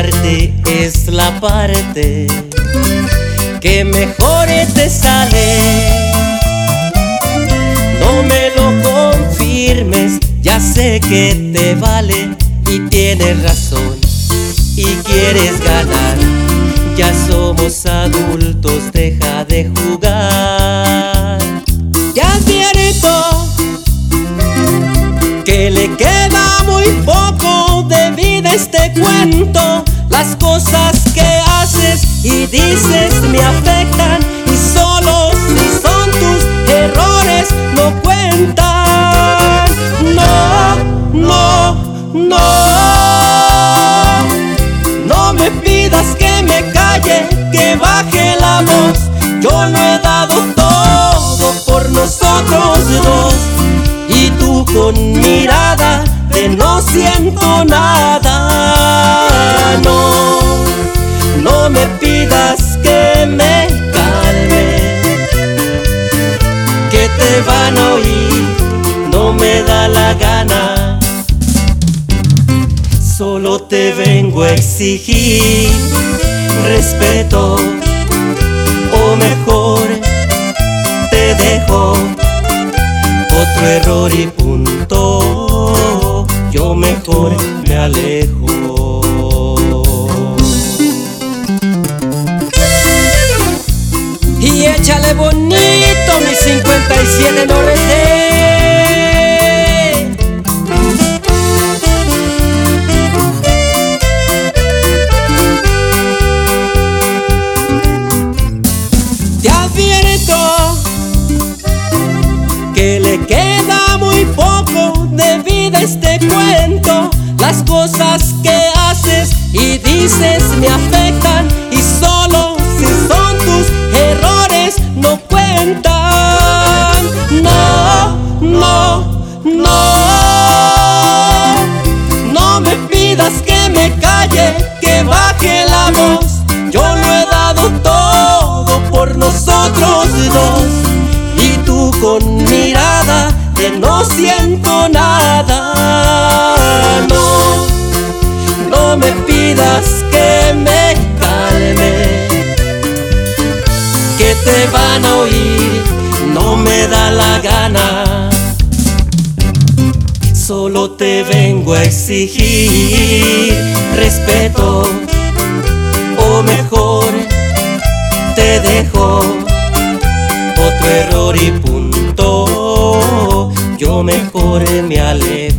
Es la parte que mejor te sale. No me lo confirmes, ya sé que te vale y tienes razón y quieres ganar. Ya somos adultos, deja de jugar. Ya advierto que le queda muy poco este cuento. Las cosas que haces y dices me afectan y solo si son tus errores no cuentan. No, no, no. Siento nada. No, no me pidas que me calme, que te van a oír, no me da la gana. Solo te vengo a exigir respeto, o mejor Y échale bonito mi 57 norte. Te advierto que le queda muy poco de vida este cuento. Cosas que haces y dices me afectan y solo si son tus errores no cuentan. No, no, no. No me pidas que me calle, que baje la voz. Yo lo he dado todo por nosotros dos. Y tú con mirada que no siento nada. No, no me pidas que me calme. Que te van a oír, no me da la gana. Solo te vengo a exigir respeto, o mejor te dejo otro error y punto. Yo mejor me alejo.